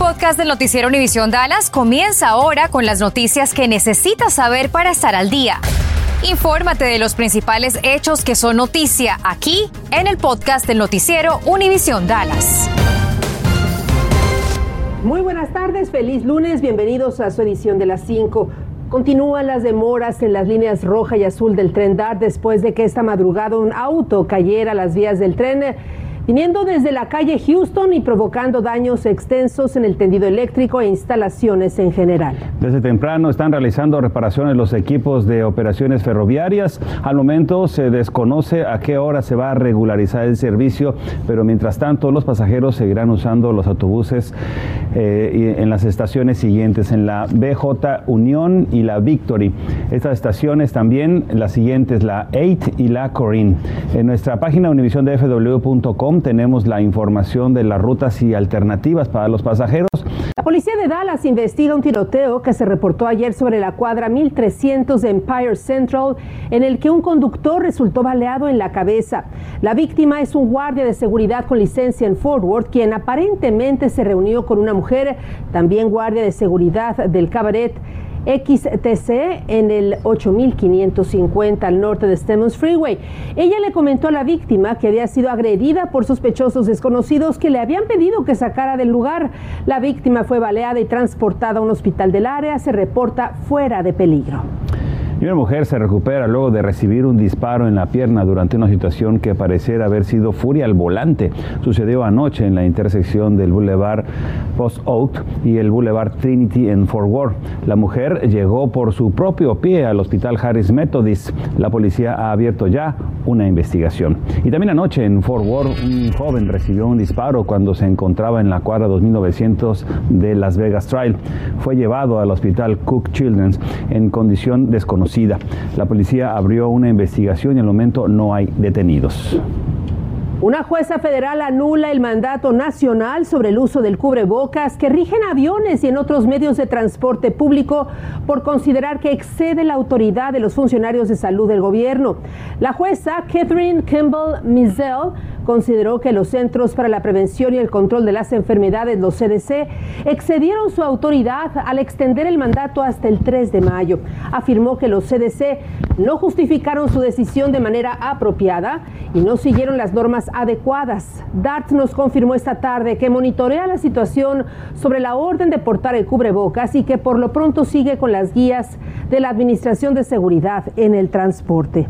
podcast del noticiero Univisión Dallas comienza ahora con las noticias que necesitas saber para estar al día. Infórmate de los principales hechos que son noticia aquí en el podcast del noticiero Univisión Dallas. Muy buenas tardes, feliz lunes, bienvenidos a su edición de las 5. Continúan las demoras en las líneas roja y azul del tren DART después de que esta madrugada un auto cayera a las vías del tren viniendo desde la calle Houston y provocando daños extensos en el tendido eléctrico e instalaciones en general. Desde temprano están realizando reparaciones los equipos de operaciones ferroviarias. Al momento se desconoce a qué hora se va a regularizar el servicio, pero mientras tanto los pasajeros seguirán usando los autobuses eh, en las estaciones siguientes, en la BJ Unión y la Victory. Estas estaciones también, las siguientes, la 8 y la Corinne. En nuestra página tenemos la información de las rutas y alternativas para los pasajeros. La policía de Dallas investiga un tiroteo que se reportó ayer sobre la cuadra 1300 de Empire Central, en el que un conductor resultó baleado en la cabeza. La víctima es un guardia de seguridad con licencia en Fort Worth, quien aparentemente se reunió con una mujer, también guardia de seguridad del cabaret. XTC en el 8550 al norte de Stemmons Freeway. Ella le comentó a la víctima que había sido agredida por sospechosos desconocidos que le habían pedido que sacara del lugar. La víctima fue baleada y transportada a un hospital del área. Se reporta fuera de peligro. Y una mujer se recupera luego de recibir un disparo en la pierna durante una situación que pareciera haber sido furia al volante. Sucedió anoche en la intersección del Boulevard Post Oak y el Boulevard Trinity en Fort Worth. La mujer llegó por su propio pie al hospital Harris Methodist. La policía ha abierto ya una investigación. Y también anoche en Fort Worth un joven recibió un disparo cuando se encontraba en la cuadra 2900 de Las Vegas Trail. Fue llevado al hospital Cook Children's en condición desconocida la policía abrió una investigación y al momento no hay detenidos. Una jueza federal anula el mandato nacional sobre el uso del cubrebocas que rige en aviones y en otros medios de transporte público por considerar que excede la autoridad de los funcionarios de salud del gobierno. La jueza Catherine Kimball Mizell consideró que los Centros para la Prevención y el Control de las Enfermedades, los CDC, excedieron su autoridad al extender el mandato hasta el 3 de mayo. Afirmó que los CDC no justificaron su decisión de manera apropiada y no siguieron las normas adecuadas. DART nos confirmó esta tarde que monitorea la situación sobre la orden de portar el cubrebocas y que por lo pronto sigue con las guías de la Administración de Seguridad en el Transporte.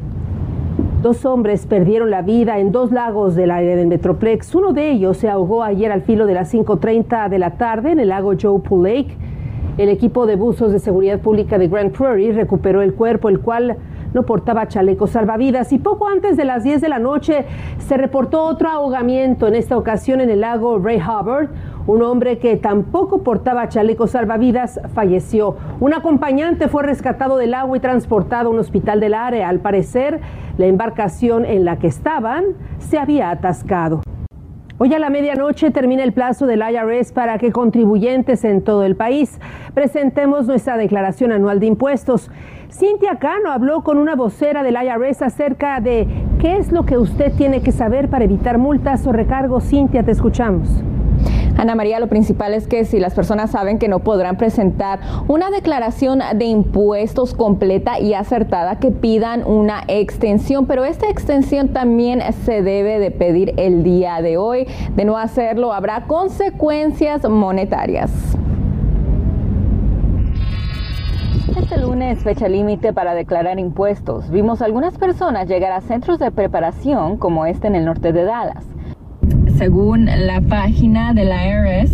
Dos hombres perdieron la vida en dos lagos del área del Metroplex. Uno de ellos se ahogó ayer al filo de las 5.30 de la tarde en el lago Joe Pool Lake. El equipo de buzos de seguridad pública de Grand Prairie recuperó el cuerpo, el cual no portaba chalecos salvavidas y poco antes de las 10 de la noche se reportó otro ahogamiento, en esta ocasión en el lago Ray Hubbard. Un hombre que tampoco portaba chalecos salvavidas falleció. Un acompañante fue rescatado del agua y transportado a un hospital del área. Al parecer, la embarcación en la que estaban se había atascado. Hoy a la medianoche termina el plazo del IRS para que contribuyentes en todo el país presentemos nuestra declaración anual de impuestos. Cintia Cano habló con una vocera del IRS acerca de qué es lo que usted tiene que saber para evitar multas o recargos. Cintia, te escuchamos. Ana María, lo principal es que si las personas saben que no podrán presentar una declaración de impuestos completa y acertada, que pidan una extensión, pero esta extensión también se debe de pedir el día de hoy. De no hacerlo, habrá consecuencias monetarias. Este lunes, fecha límite para declarar impuestos. Vimos algunas personas llegar a centros de preparación como este en el norte de Dallas según la página de la IRS.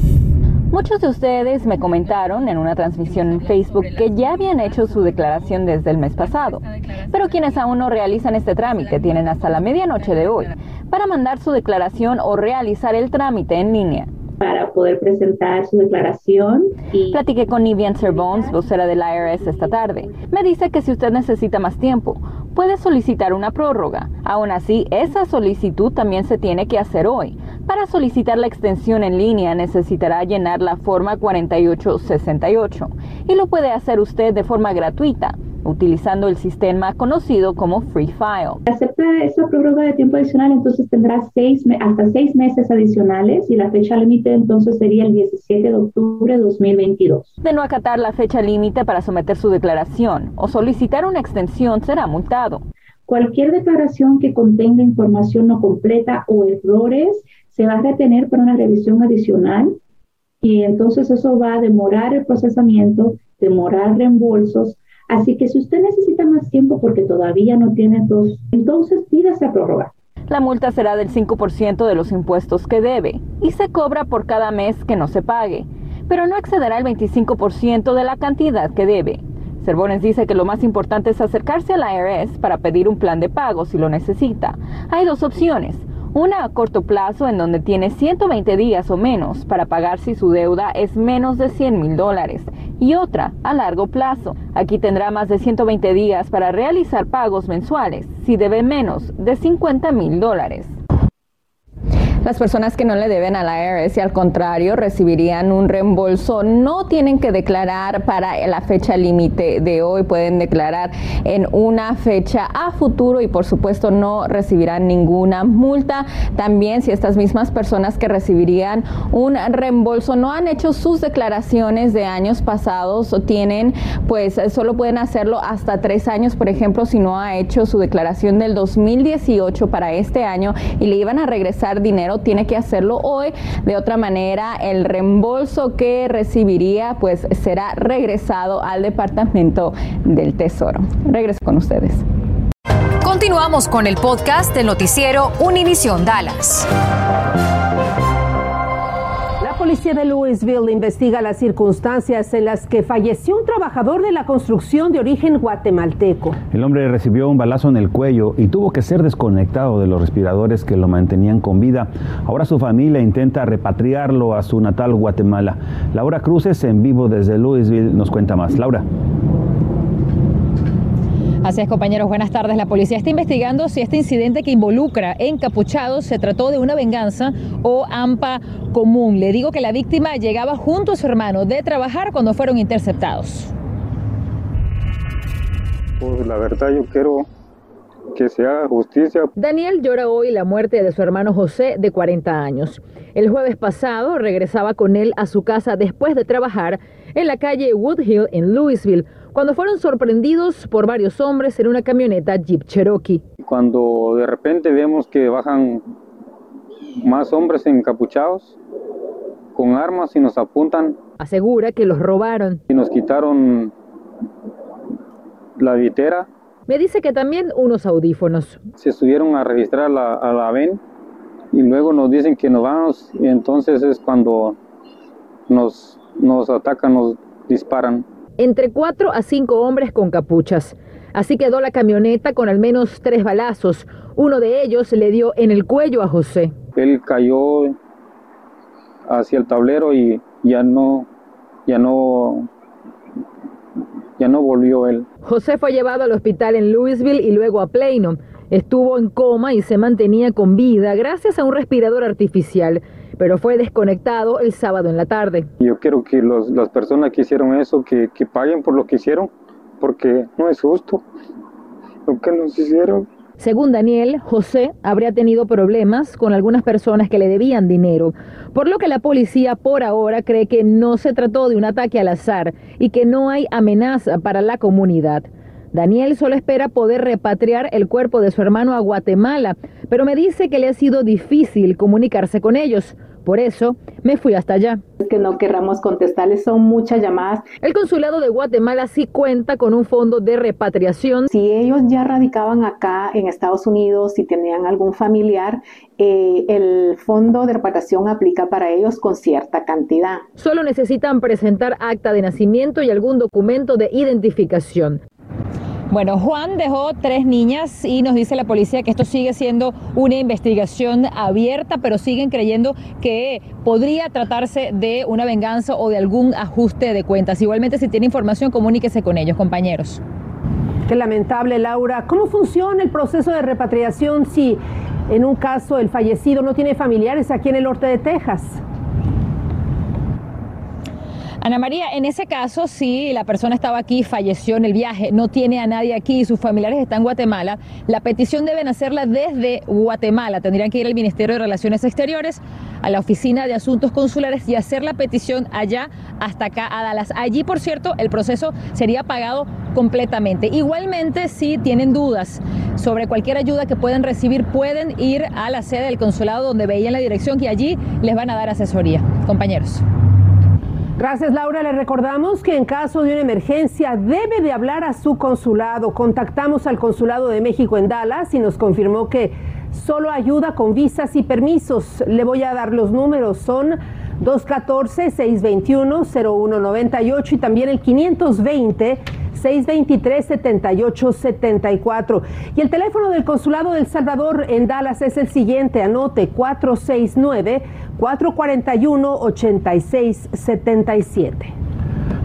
Muchos de ustedes me comentaron en una transmisión en Facebook que ya habían hecho su declaración desde el mes pasado, pero quienes aún no realizan este trámite tienen hasta la medianoche de hoy para mandar su declaración o realizar el trámite en línea para poder presentar su declaración. Y... Platiqué con Nivian Serbones, vocera del IRS esta tarde. Me dice que si usted necesita más tiempo, puede solicitar una prórroga. Aún así, esa solicitud también se tiene que hacer hoy. Para solicitar la extensión en línea necesitará llenar la forma 4868 y lo puede hacer usted de forma gratuita utilizando el sistema conocido como Free File. Acepta esa prórroga de tiempo adicional, entonces tendrá seis, hasta seis meses adicionales y la fecha límite entonces sería el 17 de octubre de 2022. De no acatar la fecha límite para someter su declaración o solicitar una extensión será multado. Cualquier declaración que contenga información no completa o errores se va a retener para una revisión adicional y entonces eso va a demorar el procesamiento, demorar reembolsos. Así que si usted necesita más tiempo porque todavía no tiene dos, entonces pídase a prórroga. La multa será del 5% de los impuestos que debe y se cobra por cada mes que no se pague, pero no excederá el 25% de la cantidad que debe. Cervones dice que lo más importante es acercarse al IRS para pedir un plan de pago si lo necesita. Hay dos opciones. Una a corto plazo en donde tiene 120 días o menos para pagar si su deuda es menos de 100 mil dólares y otra a largo plazo. Aquí tendrá más de 120 días para realizar pagos mensuales si debe menos de 50 mil dólares. Las personas que no le deben a la IRS y al contrario recibirían un reembolso no tienen que declarar para la fecha límite de hoy, pueden declarar en una fecha a futuro y por supuesto no recibirán ninguna multa. También si estas mismas personas que recibirían un reembolso no han hecho sus declaraciones de años pasados o tienen, pues solo pueden hacerlo hasta tres años, por ejemplo, si no ha hecho su declaración del 2018 para este año y le iban a regresar dinero tiene que hacerlo hoy. De otra manera, el reembolso que recibiría pues será regresado al Departamento del Tesoro. Regreso con ustedes. Continuamos con el podcast del noticiero Univisión Dallas policía de Louisville investiga las circunstancias en las que falleció un trabajador de la construcción de origen guatemalteco. El hombre recibió un balazo en el cuello y tuvo que ser desconectado de los respiradores que lo mantenían con vida. Ahora su familia intenta repatriarlo a su natal Guatemala. Laura Cruces en vivo desde Louisville nos cuenta más. Laura. Así es, compañeros, buenas tardes. La policía está investigando si este incidente que involucra encapuchados se trató de una venganza o AMPA común. Le digo que la víctima llegaba junto a su hermano de trabajar cuando fueron interceptados. Pues la verdad yo quiero que se haga justicia. Daniel llora hoy la muerte de su hermano José de 40 años. El jueves pasado regresaba con él a su casa después de trabajar en la calle Woodhill en Louisville cuando fueron sorprendidos por varios hombres en una camioneta Jeep Cherokee. Cuando de repente vemos que bajan más hombres encapuchados con armas y nos apuntan. Asegura que los robaron. Y nos quitaron la vitera. Me dice que también unos audífonos. Se subieron a registrar la, a la VEN y luego nos dicen que nos vamos y entonces es cuando nos, nos atacan, nos disparan entre cuatro a cinco hombres con capuchas. Así quedó la camioneta con al menos tres balazos. Uno de ellos le dio en el cuello a José. Él cayó hacia el tablero y ya no, ya no, ya no volvió él. José fue llevado al hospital en Louisville y luego a Plano. Estuvo en coma y se mantenía con vida gracias a un respirador artificial pero fue desconectado el sábado en la tarde. Yo quiero que las personas que hicieron eso, que, que paguen por lo que hicieron, porque no es justo lo que nos hicieron. Según Daniel, José habría tenido problemas con algunas personas que le debían dinero, por lo que la policía por ahora cree que no se trató de un ataque al azar y que no hay amenaza para la comunidad. Daniel solo espera poder repatriar el cuerpo de su hermano a Guatemala, pero me dice que le ha sido difícil comunicarse con ellos. Por eso me fui hasta allá. Es que no querramos contestarles, son muchas llamadas. El consulado de Guatemala sí cuenta con un fondo de repatriación. Si ellos ya radicaban acá en Estados Unidos, si tenían algún familiar, eh, el fondo de repatriación aplica para ellos con cierta cantidad. Solo necesitan presentar acta de nacimiento y algún documento de identificación. Bueno, Juan dejó tres niñas y nos dice la policía que esto sigue siendo una investigación abierta, pero siguen creyendo que podría tratarse de una venganza o de algún ajuste de cuentas. Igualmente, si tiene información, comuníquese con ellos, compañeros. Qué lamentable, Laura. ¿Cómo funciona el proceso de repatriación si en un caso el fallecido no tiene familiares aquí en el norte de Texas? Ana María, en ese caso, si la persona estaba aquí, falleció en el viaje, no tiene a nadie aquí y sus familiares están en Guatemala, la petición deben hacerla desde Guatemala. Tendrían que ir al Ministerio de Relaciones Exteriores, a la Oficina de Asuntos Consulares y hacer la petición allá hasta acá a Dallas. Allí, por cierto, el proceso sería pagado completamente. Igualmente, si tienen dudas sobre cualquier ayuda que pueden recibir, pueden ir a la sede del consulado donde veían la dirección y allí les van a dar asesoría. Compañeros. Gracias Laura, le recordamos que en caso de una emergencia debe de hablar a su consulado. Contactamos al consulado de México en Dallas y nos confirmó que solo ayuda con visas y permisos. Le voy a dar los números, son 214-621-0198 y también el 520. 623-7874. Y el teléfono del Consulado del Salvador en Dallas es el siguiente, anote 469-441-8677.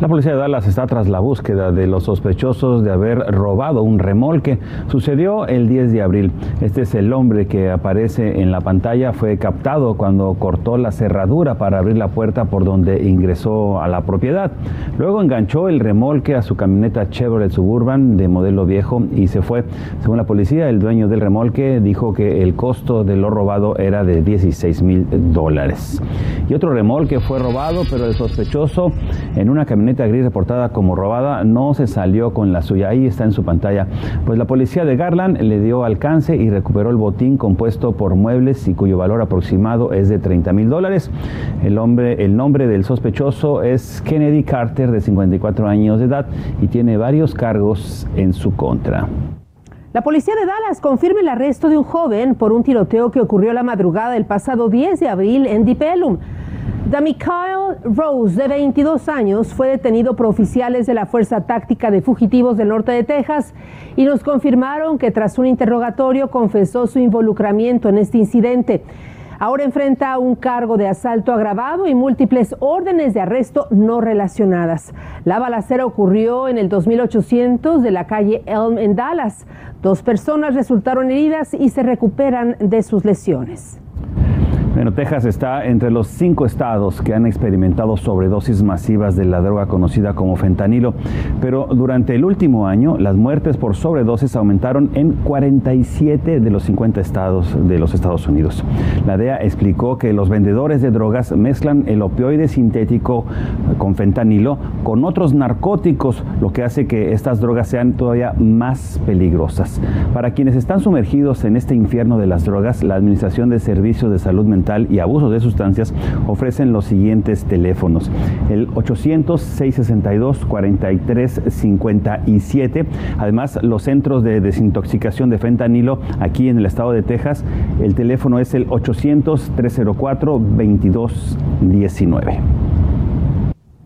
La policía de Dallas está tras la búsqueda de los sospechosos de haber robado un remolque. Sucedió el 10 de abril. Este es el hombre que aparece en la pantalla. Fue captado cuando cortó la cerradura para abrir la puerta por donde ingresó a la propiedad. Luego enganchó el remolque a su camioneta Chevrolet Suburban de modelo viejo y se fue. Según la policía, el dueño del remolque dijo que el costo de lo robado era de 16 mil dólares. Y otro remolque fue robado, pero el sospechoso en una camioneta gris reportada como robada no se salió con la suya. Ahí está en su pantalla. Pues la policía de Garland le dio alcance y recuperó el botín compuesto por muebles y cuyo valor aproximado es de 30 mil dólares. El, hombre, el nombre del sospechoso es Kennedy Carter, de 54 años de edad, y tiene varios cargos en su contra. La policía de Dallas confirma el arresto de un joven por un tiroteo que ocurrió la madrugada del pasado 10 de abril en Dipelum. Damichael Rose, de 22 años, fue detenido por oficiales de la Fuerza Táctica de Fugitivos del Norte de Texas y nos confirmaron que tras un interrogatorio confesó su involucramiento en este incidente. Ahora enfrenta un cargo de asalto agravado y múltiples órdenes de arresto no relacionadas. La balacera ocurrió en el 2800 de la calle Elm en Dallas. Dos personas resultaron heridas y se recuperan de sus lesiones. Bueno, Texas está entre los cinco estados que han experimentado sobredosis masivas de la droga conocida como fentanilo, pero durante el último año las muertes por sobredosis aumentaron en 47 de los 50 estados de los Estados Unidos. La DEA explicó que los vendedores de drogas mezclan el opioide sintético con fentanilo con otros narcóticos, lo que hace que estas drogas sean todavía más peligrosas. Para quienes están sumergidos en este infierno de las drogas, la Administración de Servicios de Salud Mental y abuso de sustancias ofrecen los siguientes teléfonos. El 800-662-4357. Además, los centros de desintoxicación de fentanilo aquí en el estado de Texas, el teléfono es el 800-304-2219.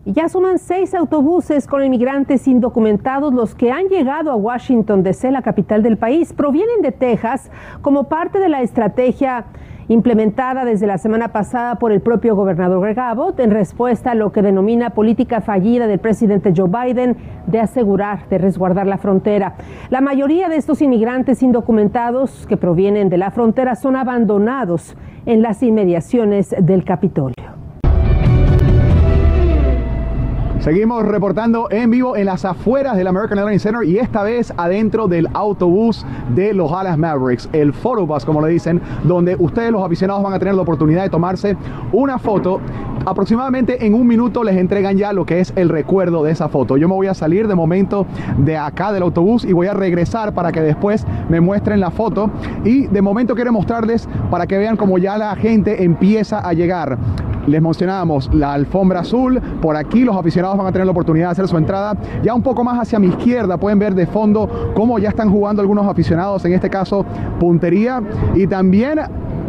Ya suman seis autobuses con inmigrantes indocumentados los que han llegado a Washington DC, la capital del país. Provienen de Texas como parte de la estrategia implementada desde la semana pasada por el propio gobernador Greg Abbott en respuesta a lo que denomina política fallida del presidente Joe Biden de asegurar, de resguardar la frontera. La mayoría de estos inmigrantes indocumentados que provienen de la frontera son abandonados en las inmediaciones del Capitolio. Seguimos reportando en vivo en las afueras del American Airlines Center y esta vez adentro del autobús de los Dallas Mavericks, el photobus como le dicen, donde ustedes los aficionados van a tener la oportunidad de tomarse una foto. Aproximadamente en un minuto les entregan ya lo que es el recuerdo de esa foto. Yo me voy a salir de momento de acá del autobús y voy a regresar para que después me muestren la foto. Y de momento quiero mostrarles para que vean cómo ya la gente empieza a llegar les mencionábamos la alfombra azul. Por aquí los aficionados van a tener la oportunidad de hacer su entrada. Ya un poco más hacia mi izquierda pueden ver de fondo cómo ya están jugando algunos aficionados, en este caso puntería. Y también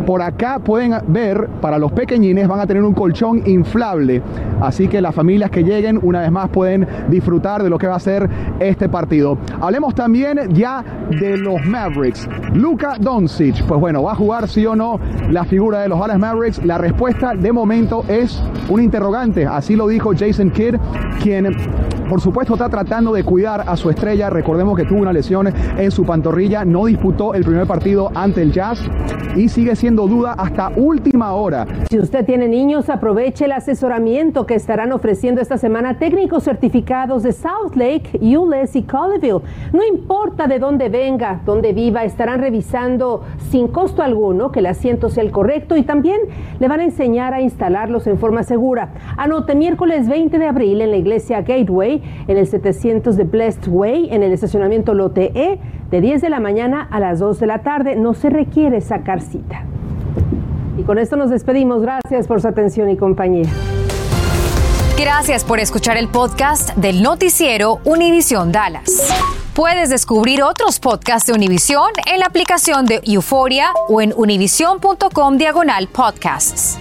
por acá pueden ver, para los pequeñines van a tener un colchón inflable. Así que las familias que lleguen una vez más pueden disfrutar de lo que va a ser este partido. Hablemos también ya de los Mavericks. Luka Doncic, pues bueno, ¿va a jugar sí o no la figura de los Dallas Mavericks? La respuesta de momento es un interrogante. Así lo dijo Jason Kidd, quien por supuesto está tratando de cuidar a su estrella. Recordemos que tuvo una lesión en su pantorrilla, no disputó el primer partido ante el Jazz y sigue siendo duda hasta última hora. Si usted tiene niños, aproveche el asesoramiento que estarán ofreciendo esta semana técnicos certificados de South Lake, Euless y Colleyville. No importa de dónde venga, dónde viva, estarán revisando sin costo alguno que el asiento sea el correcto y también le van a enseñar a instalarlos en forma segura. Anote miércoles 20 de abril en la iglesia Gateway, en el 700 de Blessed Way, en el estacionamiento Lote E, de 10 de la mañana a las 2 de la tarde. No se requiere sacar cita. Y con esto nos despedimos. Gracias por su atención y compañía. Gracias por escuchar el podcast del noticiero Univisión Dallas. Puedes descubrir otros podcasts de Univisión en la aplicación de Euforia o en univision.com diagonal podcasts.